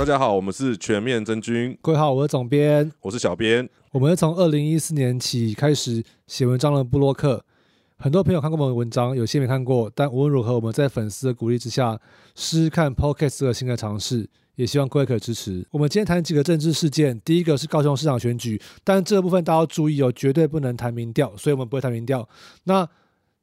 大家好，我们是全面真菌，各位好，我是总编。我是小编。我们是从二零一四年起开始写文章的布洛克，很多朋友看过我们的文章，有些没看过。但无论如何，我们在粉丝的鼓励之下，试试看 Podcast 这个新的尝试，也希望各位可以支持。我们今天谈几个政治事件，第一个是高雄市长选举，但这个部分大家要注意哦，绝对不能谈民调，所以我们不会谈民调。那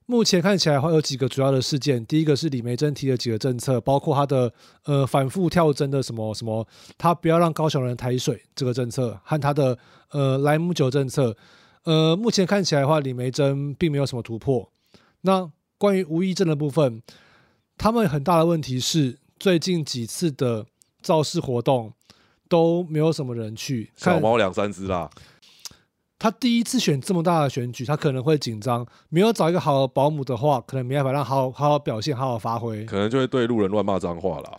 目前看起来会有几个主要的事件，第一个是李梅珍提的几个政策，包括他的呃反复跳针的什么什么，他不要让高雄人抬水这个政策，和他的呃莱姆酒政策，呃目前看起来的话，李梅珍并没有什么突破。那关于吴益政的部分，他们很大的问题是最近几次的造势活动都没有什么人去，小猫两三只啦。他第一次选这么大的选举，他可能会紧张，没有找一个好的保姆的话，可能没办法让好好好表现，好好发挥，可能就会对路人乱骂脏话啦。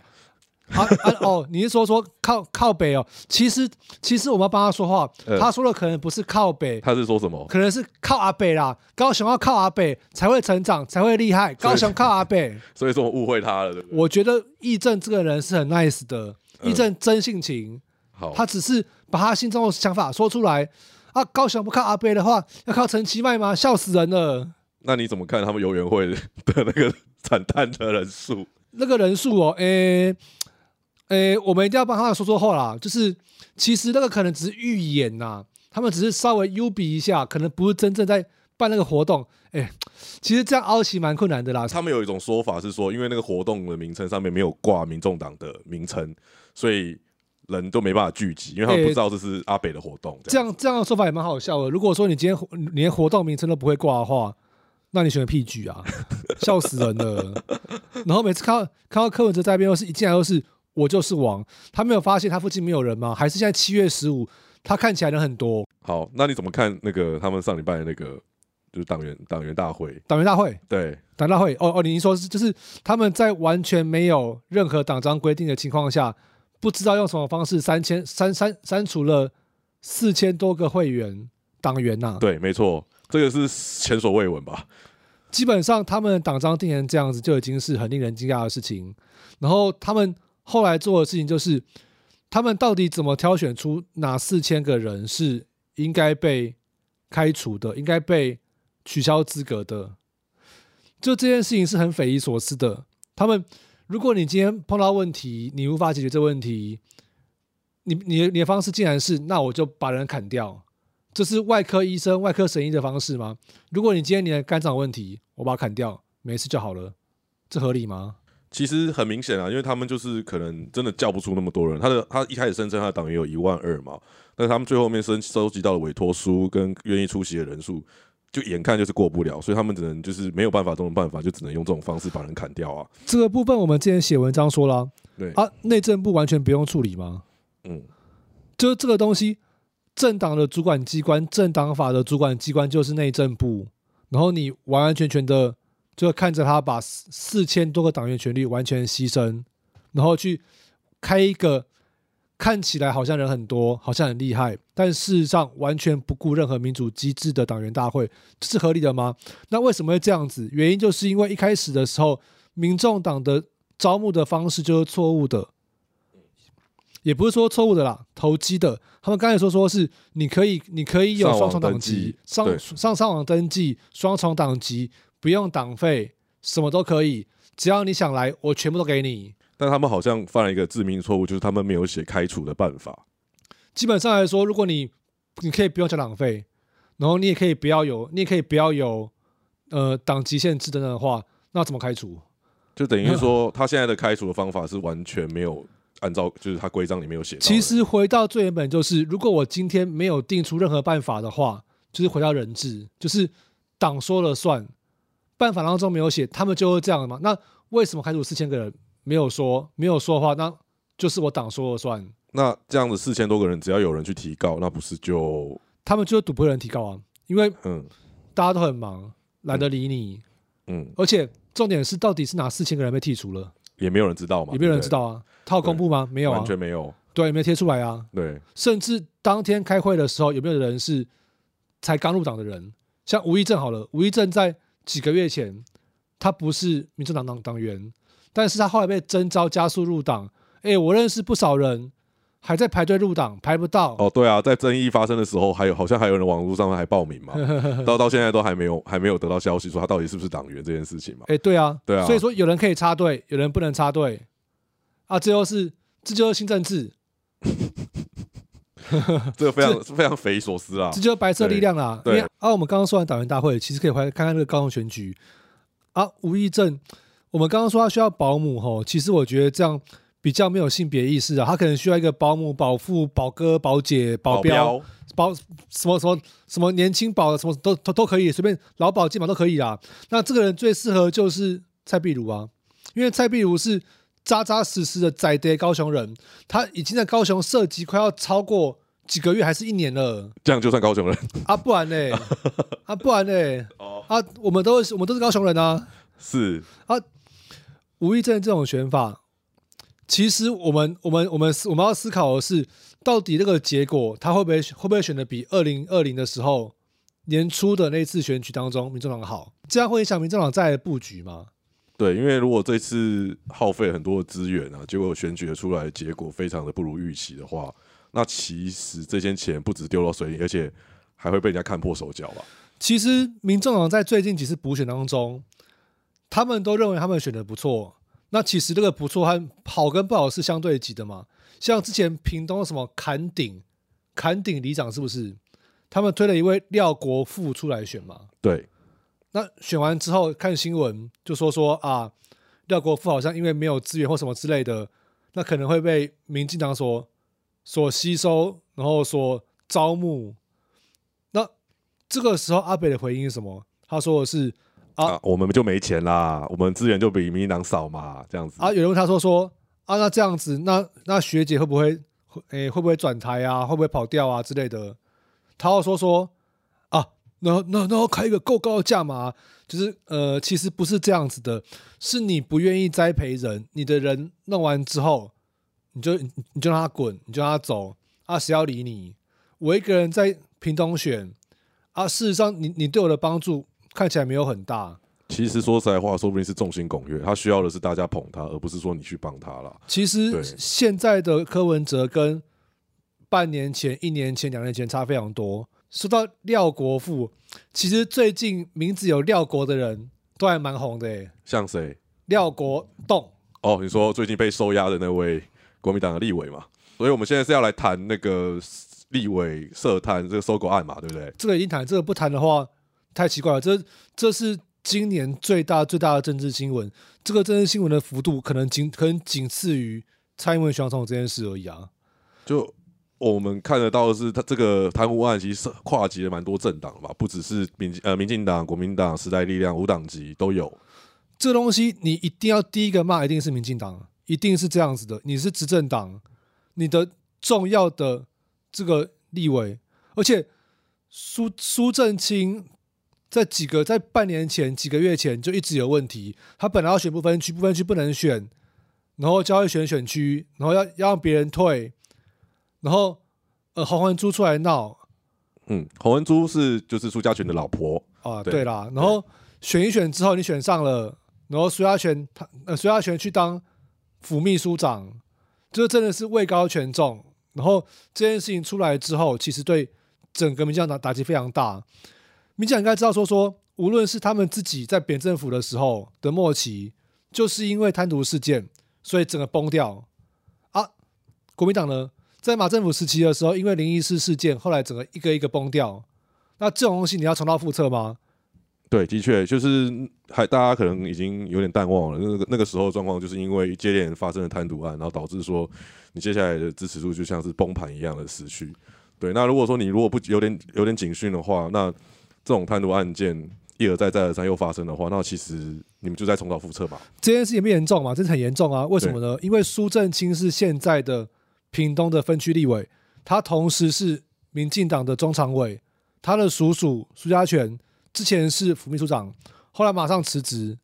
啊啊哦，你是说说靠靠北哦？其实其实我们要帮他说话，他说的可能不是靠北，他是说什么？可能是靠阿北啦。高雄要靠阿北才会成长，才会厉害。高雄靠阿北，所以说我误会他了，对不对？我觉得义正这个人是很 nice 的，义正真性情，好，他只是把他心中的想法说出来。啊，高雄不靠阿贝的话，要靠陈其迈吗？笑死人了！那你怎么看他们游园会的那个惨淡的人数？那个人数哦，诶诶，我们一定要帮他们说说话啦。就是其实那个可能只是预演呐，他们只是稍微优比一下，可能不是真正在办那个活动。哎，其实这样凹起蛮困难的啦。他们有一种说法是说，因为那个活动的名称上面没有挂民众党的名称，所以。人都没办法聚集，因为他们不知道这是阿北的活动。这样这样的说法也蛮好笑的。如果说你今天连活动名称都不会挂的话，那你选个屁局啊，笑死人了。然后每次看到看到柯文哲在那边，又是一进来又是我就是王，他没有发现他附近没有人吗？还是现在七月十五，他看起来人很多。好，那你怎么看那个他们上礼拜的那个就是党员党员大会？党员大会，对，党大会。哦哦，你说是就是他们在完全没有任何党章规定的情况下。不知道用什么方式三千删删删除了四千多个会员党员呐？对，没错，这个是前所未闻吧？基本上他们党章定成这样子就已经是很令人惊讶的事情。然后他们后来做的事情就是，他们到底怎么挑选出哪四千个人是应该被开除的，应该被取消资格的？就这件事情是很匪夷所思的。他们。如果你今天碰到问题，你无法解决这问题，你你你的方式竟然是那我就把人砍掉，这是外科医生、外科神医的方式吗？如果你今天你的肝脏问题，我把它砍掉，没事就好了，这合理吗？其实很明显啊，因为他们就是可能真的叫不出那么多人。他的他一开始声称他的党员有一万二嘛，但他们最后面收收集到的委托书跟愿意出席的人数。就眼看就是过不了，所以他们只能就是没有办法，这种办法就只能用这种方式把人砍掉啊。这个部分我们之前写文章说了，对啊，内政部完全不用处理吗？嗯，就是这个东西，政党的主管机关，政党法的主管机关就是内政部，然后你完完全全的就看着他把四千多个党员权利完全牺牲，然后去开一个。看起来好像人很多，好像很厉害，但事实上完全不顾任何民主机制的党员大会，这是合理的吗？那为什么会这样子？原因就是因为一开始的时候，民众党的招募的方式就是错误的，也不是说错误的啦，投机的。他们刚才说说是你可以，你可以有双重党籍，上上上网登记，双重党籍，不用党费，什么都可以，只要你想来，我全部都给你。但他们好像犯了一个致命错误，就是他们没有写开除的办法。基本上来说，如果你你可以不用交党费，然后你也可以不要有，你也可以不要有呃党籍限制等等的话，那怎么开除？就等于说，他现在的开除的方法是完全没有按照，就是他规章里面有写。其实回到最原本，就是如果我今天没有定出任何办法的话，就是回到人治，就是党说了算，办法当中没有写，他们就会这样嘛？那为什么开除四千个人？没有说，没有说的话，那就是我党说了算。那这样子四千多个人，只要有人去提告，那不是就他们就赌不会人提告啊？因为嗯，大家都很忙，懒得理你。嗯，而且重点是，到底是哪四千个人被剔除了？也没有人知道嘛？也没有人知道啊？他有公布吗？没有啊，完全没有。对，没有贴出来啊。对，甚至当天开会的时候，有没有人是才刚入党的人？像吴益正好了，吴益正在几个月前，他不是民主党党党员。但是他后来被征召加速入党，哎，我认识不少人还在排队入党，排不到。哦，对啊，在争议发生的时候，还有好像还有人网络上面还报名嘛，到到现在都还没有还没有得到消息说他到底是不是党员这件事情嘛。哎，对啊，对啊，所以说有人可以插队，有人不能插队啊，这就是这就是新政治。这个非常 非常匪夷所思啊！这就是白色力量啦。对啊，我们刚刚说完党员大会，其实可以回来看看那个高雄选举啊。吴义正，我们刚刚说他需要保姆吼，其实我觉得这样比较没有性别意识啊。他可能需要一个保姆、保父、保哥、保姐、保镖、保什么什么什么年轻保什么都都都可以，随便老保基本上都可以啦。那这个人最适合就是蔡壁如啊，因为蔡壁如是。扎扎实实的在地高雄人，他已经在高雄涉及快要超过几个月，还是一年了。这样就算高雄人啊？不然呢？啊，不然呢？哦啊，我们都是我们都是高雄人啊。是啊，吴意正这种选法，其实我们我们我们我们要思考的是，到底这个结果他会不会会不会选的比二零二零的时候年初的那次选举当中民众党好？这样会影响民众党在布局吗？对，因为如果这次耗费很多的资源啊，结果选举出来结果非常的不如预期的话，那其实这些钱不止丢到水里，而且还会被人家看破手脚吧。其实民众党在最近几次补选当中，他们都认为他们选的不错。那其实这个不错和好跟不好是相对级的嘛。像之前屏东什么坎顶坎顶里长是不是？他们推了一位廖国富出来选嘛？对。那选完之后看新闻就说说啊，廖国富好像因为没有资源或什么之类的，那可能会被民进党所所吸收，然后所招募。那这个时候阿北的回应是什么？他说的是啊，我们就没钱啦，我们资源就比民进党少嘛，这样子。啊，有人问他说说啊，那这样子，那那学姐会不会诶会不会转台啊？会不会跑掉啊之类的？他要说说。啊那那那开一个够高的价嘛，就是呃，其实不是这样子的，是你不愿意栽培人，你的人弄完之后，你就你就让他滚，你就让他走啊，谁要理你？我一个人在屏东选啊，事实上，你你对我的帮助看起来没有很大。其实说实在话，说不定是众星拱月，他需要的是大家捧他，而不是说你去帮他了。其实现在的柯文哲跟半年前、一年前、两年前差非常多。说到廖国富，其实最近名字有廖国的人都还蛮红的诶。像谁？廖国栋。哦，你说最近被收押的那位国民党的立委嘛？所以我们现在是要来谈那个立委涉贪这个收购案嘛，对不对？这个已经谈，这个不谈的话太奇怪了。这这是今年最大最大的政治新闻，这个政治新闻的幅度可能仅可能仅次于蔡英文选总统这件事而已啊。就。我们看得到的是，他这个贪污案其实跨级了蛮多政党吧，不只是民呃民进党、国民党、时代力量五党籍都有。这东西你一定要第一个骂，一定是民进党，一定是这样子的。你是执政党，你的重要的这个立委，而且苏苏正清在几个在半年前、几个月前就一直有问题。他本来要选不分区，不分区不能选，然后交易选选区，然后要要让别人退。然后，呃，洪文珠出来闹，嗯，洪文珠是就是苏家全的老婆啊，对啦。然后选一选之后，你选上了，然后苏家全他呃苏家全去当副秘书长，就真的是位高权重。然后这件事情出来之后，其实对整个民进党打击非常大。民进党应该知道说说，无论是他们自己在扁政府的时候的末期，就是因为贪渎事件，所以整个崩掉啊。国民党呢？在马政府时期的时候，因为灵异事事件，后来整个一个一个崩掉。那这种东西你要重蹈覆辙吗？对，的确就是还大家可能已经有点淡忘了那个那个时候的状况，就是因为接连发生了贪渎案，然后导致说你接下来的支持度就像是崩盘一样的失去。对，那如果说你如果不有点有点警讯的话，那这种贪渎案件一而再再而三又发生的话，那其实你们就在重蹈覆辙吧。这件事情不严重嘛？这是很严重啊！为什么呢？因为苏正清是现在的。屏东的分区立委，他同时是民进党的中常委，他的叔叔苏家全之前是副秘书长，后来马上辞职。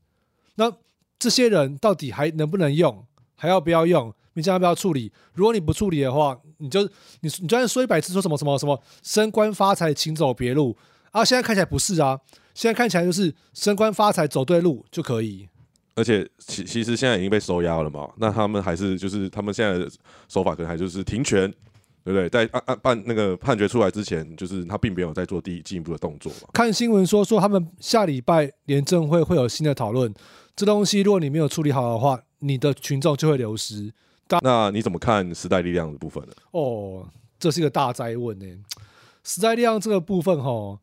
那这些人到底还能不能用？还要不要用？民进党要不要处理？如果你不处理的话，你就你你就算说一百次说什么什么什么升官发财，请走别路啊！现在看起来不是啊，现在看起来就是升官发财走对路就可以。而且其其实现在已经被收押了嘛，那他们还是就是他们现在的手法可能还就是停权，对不对？在按按判那个判决出来之前，就是他并没有在做第进一步的动作嘛。看新闻说说他们下礼拜廉政会会有新的讨论，这东西如果你没有处理好的话，你的群众就会流失。那你怎么看时代力量的部分呢？哦，这是一个大灾问呢。时代力量这个部分哈，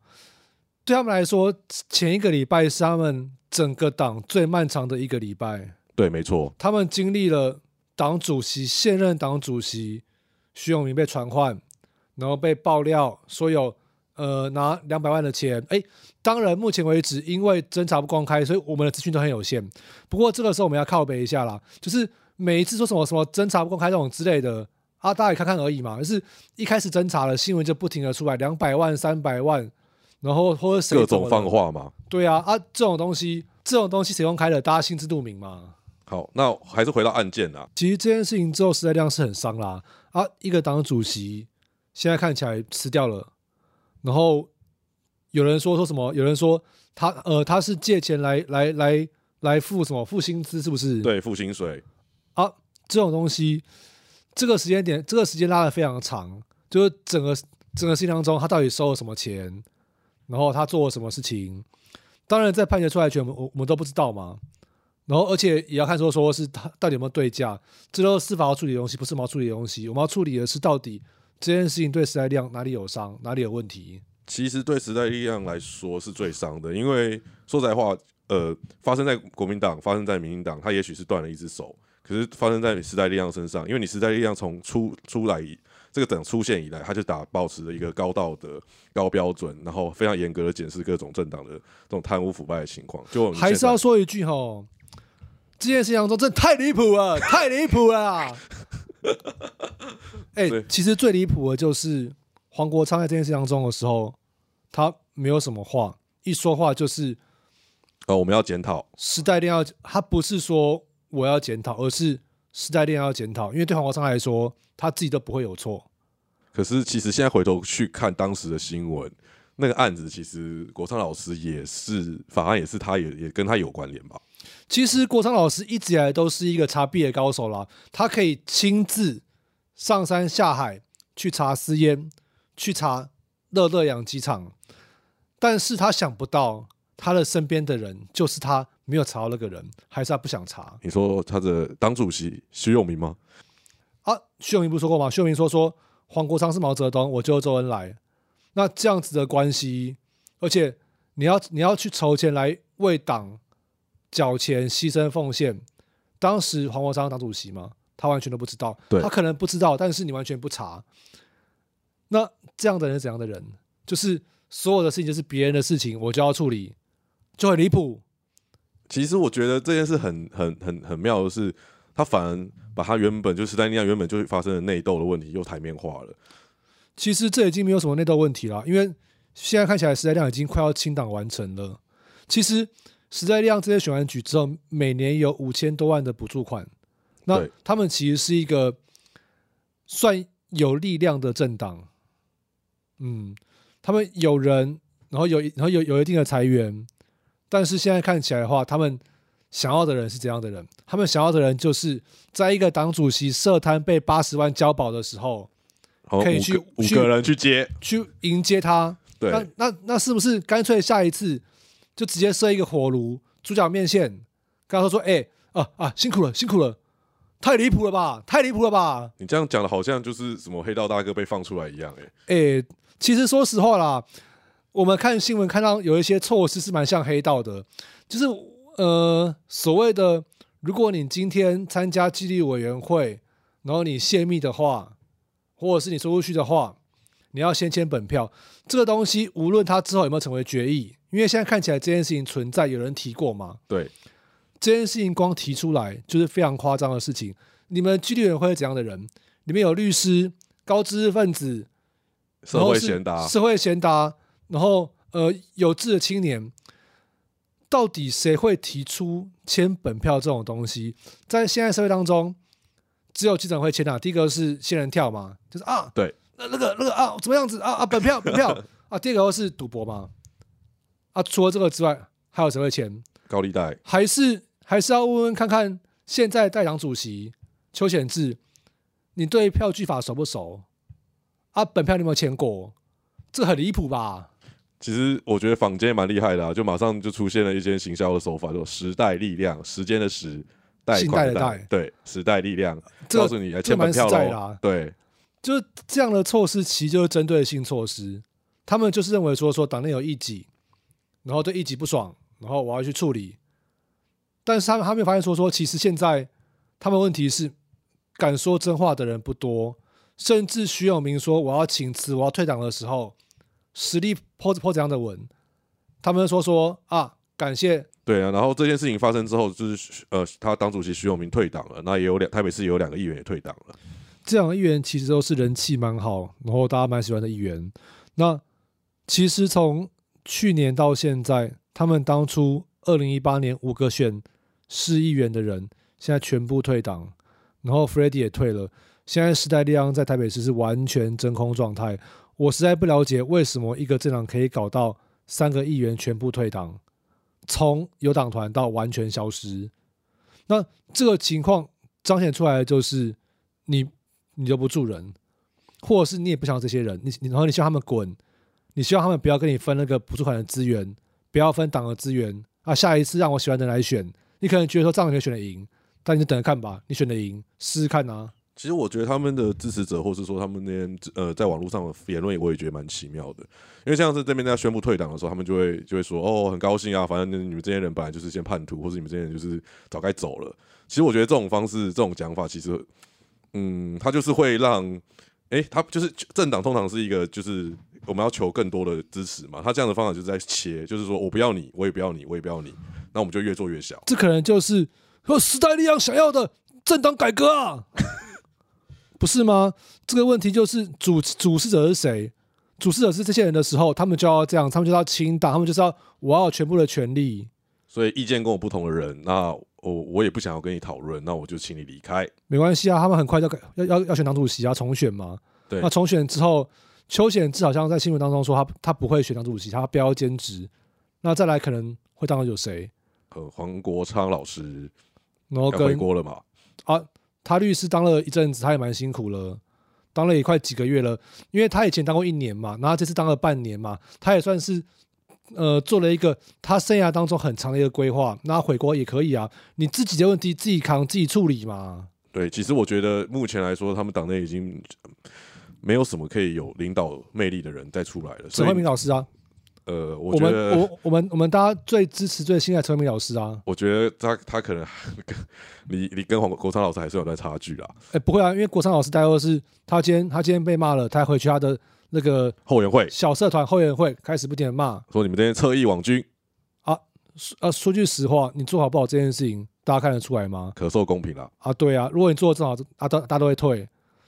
对他们来说，前一个礼拜是他们整个党最漫长的一个礼拜。对，没错。他们经历了党主席现任党主席徐永明被传唤，然后被爆料说有呃拿两百万的钱。哎，当然目前为止因为侦查不公开，所以我们的资讯都很有限。不过这个时候我们要靠背一下啦，就是。每一次说什么什么侦查不公开这种之类的啊，大家也看看而已嘛。就是一开始侦查了，新闻就不停的出来两百万、三百万，然后或者各种放话嘛。对啊，啊这种东西，这种东西谁公开的，大家心知肚明嘛。好，那还是回到案件啦。其实这件事情之后，时代量是很伤啦。啊，一个党主席现在看起来吃掉了，然后有人说说什么？有人说他呃他是借钱来来来来付什么付薪资，是不是？对，付薪水。啊，这种东西，这个时间点，这个时间拉的非常长，就是整个整个事情当中，他到底收了什么钱，然后他做了什么事情，当然在判决出来前，我我们都不知道嘛。然后而且也要看说说是他到底有没有对价，这都是司法要处理的东西，不是我们要处理的东西。我们要处理的是到底这件事情对时代力量哪里有伤，哪里有问题。其实对时代力量来说是最伤的，因为说实在话，呃，发生在国民党，发生在民进党，他也许是断了一只手。可是发生在你时代力量身上，因为你时代力量从出出来这个等出现以来，他就打保持了一个高道德、高标准，然后非常严格的检视各种政党的这种贪污腐败的情况。就还是要说一句哈，这件事情当中真的太离谱了，太离谱了。哎，其实最离谱的就是黄国昌在这件事当中的时候，他没有什么话，一说话就是哦，我们要检讨时代力量，他不是说。我要检讨，而是时代链要检讨，因为对黄国昌来说，他自己都不会有错。可是，其实现在回头去看当时的新闻，那个案子，其实国昌老师也是法案，也是他也也跟他有关联吧？其实国昌老师一直以来都是一个查弊的高手啦，他可以亲自上山下海去查私烟，去查乐乐养鸡场，但是他想不到他的身边的人就是他。没有查到那个人，还是他不想查？你说他的党主席徐永明吗？啊，徐永明不是说过吗？徐永明说说黄国昌是毛泽东，我就周恩来。那这样子的关系，而且你要你要去筹钱来为党缴钱、牺牲奉献。当时黄国昌党主席吗？他完全都不知道。他可能不知道，但是你完全不查。那这样的人是怎样的人？就是所有的事情就是别人的事情，我就要处理，就很离谱。其实我觉得这件事很很很很妙的是，他反而把他原本就时代力量原本就发生的内斗的问题又台面化了。其实这已经没有什么内斗问题了，因为现在看起来时代力量已经快要清党完成了。其实时代力量这些选完举之后，每年有五千多万的补助款，那他们其实是一个算有力量的政党。嗯，他们有人，然后有然后有有一定的财源。但是现在看起来的话，他们想要的人是怎样的人？他们想要的人就是在一个党主席设摊被八十万交保的时候，可以去五个人去接，去迎接他。对，那那那是不是干脆下一次就直接设一个火炉、猪脚面线？跟他说说，哎啊啊，辛苦了，辛苦了，太离谱了吧，太离谱了吧？你这样讲的好像就是什么黑道大哥被放出来一样，哎哎，其实说实话啦。我们看新闻看到有一些措施是蛮像黑道的，就是呃所谓的，如果你今天参加纪律委员会，然后你泄密的话，或者是你说出去的话，你要先签本票。这个东西无论它之后有没有成为决议，因为现在看起来这件事情存在，有人提过吗？对，这件事情光提出来就是非常夸张的事情。你们纪律委员会是怎样的人？里面有律师、高知识分子、社会贤达、社会贤达。然后，呃，有志的青年，到底谁会提出签本票这种东西？在现在社会当中，只有记者会签啊。第一个是仙人跳嘛，就是啊，对，那那个那个啊，怎么样子啊啊，本票本票 啊。第二个是赌博嘛，啊，除了这个之外，还有谁会签？高利贷，还是还是要问问看看现在代党主席邱显志，你对票据法熟不熟？啊，本票你有没有签过？这很离谱吧？其实我觉得坊间蛮厉害的，就马上就出现了一些行销的手法，叫时代力量，时间的时，代款的代，对，时代力量，告诉你还欠门票喽。对，就是这样的措施，其实就是针对性措施。他们就是认为说，说党内有异己，然后对异己不爽，然后我要去处理。但是他们还没有发现说，说其实现在他们问题是敢说真话的人不多。甚至徐永明说我要请辞，我要退党的时候，实力泼泼这样的文，他们说说啊，感谢对啊。然后这件事情发生之后，就是呃，他党主席徐永明退党了，那也有两台北市也有两个议员也退党了。这两个议员其实都是人气蛮好，然后大家蛮喜欢的议员。那其实从去年到现在，他们当初二零一八年五个选市议员的人，现在全部退党，然后 Freddie 也退了。现在时代力量在台北市是完全真空状态，我实在不了解为什么一个政党可以搞到三个议员全部退党，从有党团到完全消失。那这个情况彰显出来的就是你你留不住人，或者是你也不想要这些人，你你然后你希望他们滚，你希望他们不要跟你分那个补助款的资源，不要分党的资源啊。下一次让我喜欢的人来选，你可能觉得说这样你选的赢，但你就等着看吧，你选的赢试试看啊。其实我觉得他们的支持者，或是说他们那边呃，在网络上的言论，我也觉得蛮奇妙的。因为像是这边在宣布退党的时候，他们就会就会说：“哦，很高兴啊，反正你们这些人本来就是先叛徒，或者你们这些人就是早该走了。”其实我觉得这种方式、这种讲法，其实嗯，他就是会让哎，他就是政党通常是一个就是我们要求更多的支持嘛。他这样的方法就是在切，就是说我不要你，我也不要你，我也不要你，那我们就越做越小。这可能就是和时代力量想要的政党改革啊。不是吗？这个问题就是主主事者是谁？主事者是这些人的时候，他们就要这样，他们就要清党，他们就是要我要全部的权利。所以意见跟我不同的人，那我我也不想要跟你讨论，那我就请你离开。没关系啊，他们很快就要要要选党主席啊，重选嘛。对，那重选之后，邱显志好像在新闻当中说他他不会选党主席，他不要兼职。那再来可能会当有谁？呃，黄国昌老师，然后回国了嘛？啊。他律师当了一阵子，他也蛮辛苦了，当了也快几个月了。因为他以前当过一年嘛，然后这次当了半年嘛，他也算是呃做了一个他生涯当中很长的一个规划。那回国也可以啊，你自己的问题自己扛自己处理嘛。对，其实我觉得目前来说，他们党内已经没有什么可以有领导魅力的人再出来了。沈慧明老师啊。呃，我们我我们我们大家最支持最信赖陈明老师啊。我觉得他他可能跟你你跟黄国昌老师还是有段差距啦。哎，不会啊，因为国昌老师待会是他今天他今天被骂了，他回去他的那个后援会小社团后援会开始不停的骂，说你们这些侧翼网军啊。呃，说句实话，你做好不好这件事情，大家看得出来吗？可受公平了啊，对啊，如果你做的正好，啊，大大家都会退。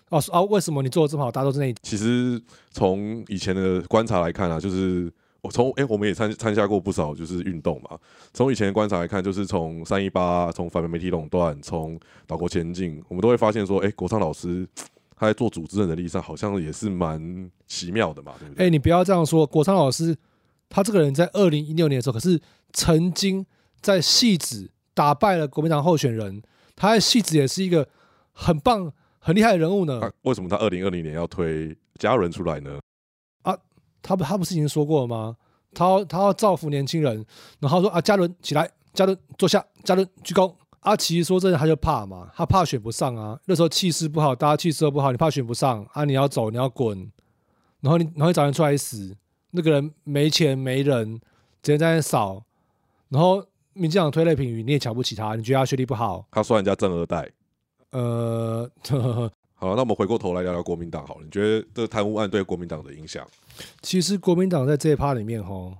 哦啊，为什么你做的这么好，大家都是那？其实从以前的观察来看啊，就是。我从哎，我们也参参加过不少就是运动嘛。从以前的观察来看，就是从三一八，从反媒体垄断，从岛国前进，我们都会发现说，哎，国昌老师他在做组织的能力上，好像也是蛮奇妙的嘛，对不对？哎，你不要这样说，国昌老师他这个人在二零一六年的时候，可是曾经在戏子打败了国民党候选人，他在戏子也是一个很棒、很厉害的人物呢。为什么他二零二零年要推家人出来呢？他不，他不是已经说过了吗？他要他要造福年轻人，然后说啊，嘉伦起来，嘉伦坐下，嘉伦鞠躬。阿奇说这他就怕嘛，他怕选不上啊。那时候气势不好，大家气势都不好，你怕选不上啊？你要走，你要滚，然后你然后找人出来死，那个人没钱没人，直接在那扫。然后民进党推类评语，你也瞧不起他，你觉得他学历不好？他说人家正二代。呃，好，那我们回过头来聊聊国民党好了。你觉得这贪污案对国民党的影响？其实国民党在这一趴里面，哈，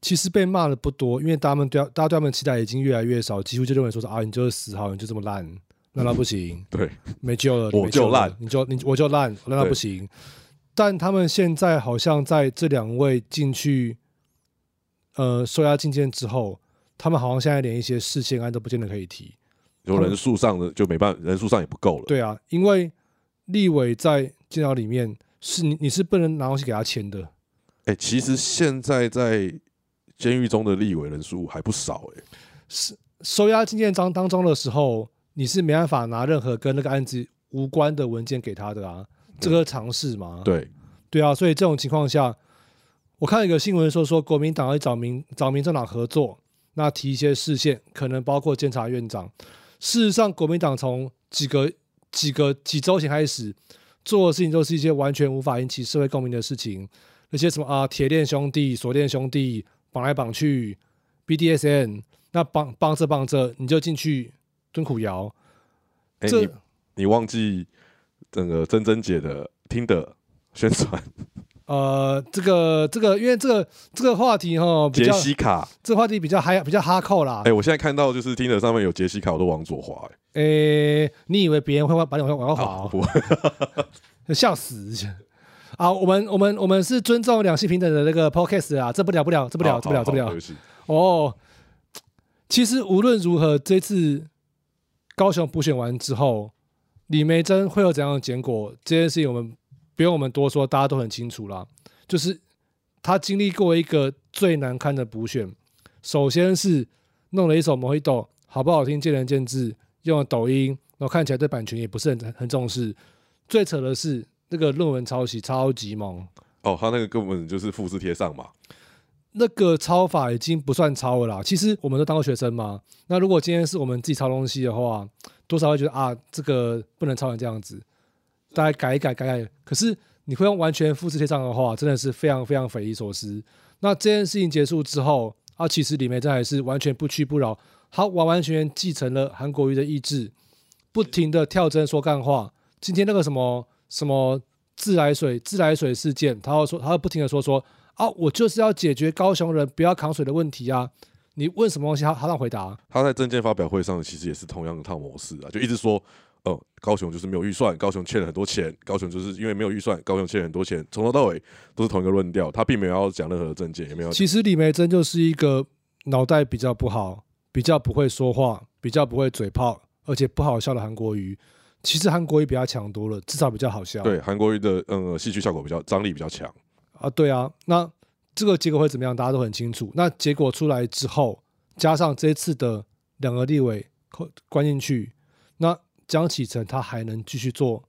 其实被骂的不多，因为他们对大家对他们期待已经越来越少，几乎就认为说是啊，你就是死好，你就这么烂，烂到不行，对，没救了，我就烂，你就你我就烂，烂到不行。但他们现在好像在这两位进去，呃，收押进监之后，他们好像现在连一些事件案都不见得可以提，有人数上的就没办法，人数上也不够了。对啊，因为立委在监牢里面。是你，你是不能拿东西给他签的。哎，其实现在在监狱中的立委人数还不少哎。是收押进件章当中的时候，你是没办法拿任何跟那个案子无关的文件给他的啊，这个尝试嘛。对，对啊，所以这种情况下，我看一个新闻说说国民党会找民找民政党合作，那提一些视线，可能包括监察院长。事实上，国民党从几个几个几周前开始做的事情，都是一些完全无法引起社会共鸣的事情。那些什么啊，铁链兄弟、锁链兄弟绑来绑去，BDSN，那绑绑着绑着你就进去蹲苦窑。哎，你你忘记整个珍珍姐的听的宣传？呃，这个这个，因为这个这个话题哈，杰西卡，这个话题比较嗨，比较哈扣啦。哎，我现在看到就是听的上面有杰西卡，我都往左滑。哎，你以为别人会把你往往滑？不，笑死！啊，我们我们我们是尊重两性平等的那个 podcast 啊，这不了不了，这不了这不了这不了。哦，其实无论如何，这次高雄补选完之后，李梅珍会有怎样的结果？这件事情我们。不用我们多说，大家都很清楚啦。就是他经历过一个最难堪的补选，首先是弄了一首《魔芋豆》，好不好听见仁见智，用了抖音，然后看起来对版权也不是很很重视。最扯的是那个论文抄袭超级猛哦，他那个根本就是复制贴上嘛。那个抄法已经不算抄了啦。其实我们都当过学生嘛。那如果今天是我们自己抄东西的话，多少会觉得啊，这个不能抄成这样子。大家改一改，改改。可是你会用完全复制贴上的话，真的是非常非常匪夷所思。那这件事情结束之后，啊，其实李梅珍还是完全不屈不挠，他完完全全继承了韩国瑜的意志，不停的跳针说干话。今天那个什么什么自来水自来水事件，他要说，他要不停的说说啊，我就是要解决高雄人不要扛水的问题啊。你问什么东西，他他让回答。他在证件发表会上其实也是同样的套模式啊，就一直说。哦，高雄就是没有预算，高雄欠了很多钱，高雄就是因为没有预算，高雄欠了很多钱，从头到尾都是同一个论调，他并没有要讲任何的证件，也没有。其实李梅珍就是一个脑袋比较不好，比较不会说话，比较不会嘴炮，而且不好笑的韩国瑜。其实韩国瑜比他强多了，至少比较好笑。对，韩国瑜的嗯戏剧效果比较张力比较强啊。对啊，那这个结果会怎么样？大家都很清楚。那结果出来之后，加上这次的两个立委关进去，那。江启臣他还能继续做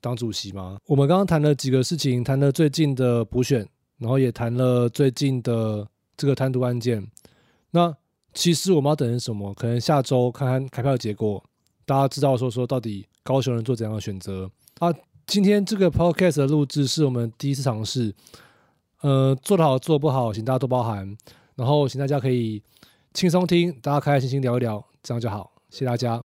党主席吗？我们刚刚谈了几个事情，谈了最近的补选，然后也谈了最近的这个贪渎案件。那其实我们要等什么？可能下周看看开票结果，大家知道说说到底高雄人做怎样的选择啊？今天这个 podcast 的录制是我们第一次尝试，呃，做得好做不好，请大家多包涵。然后请大家可以轻松听，大家开开心心聊一聊，这样就好。谢谢大家。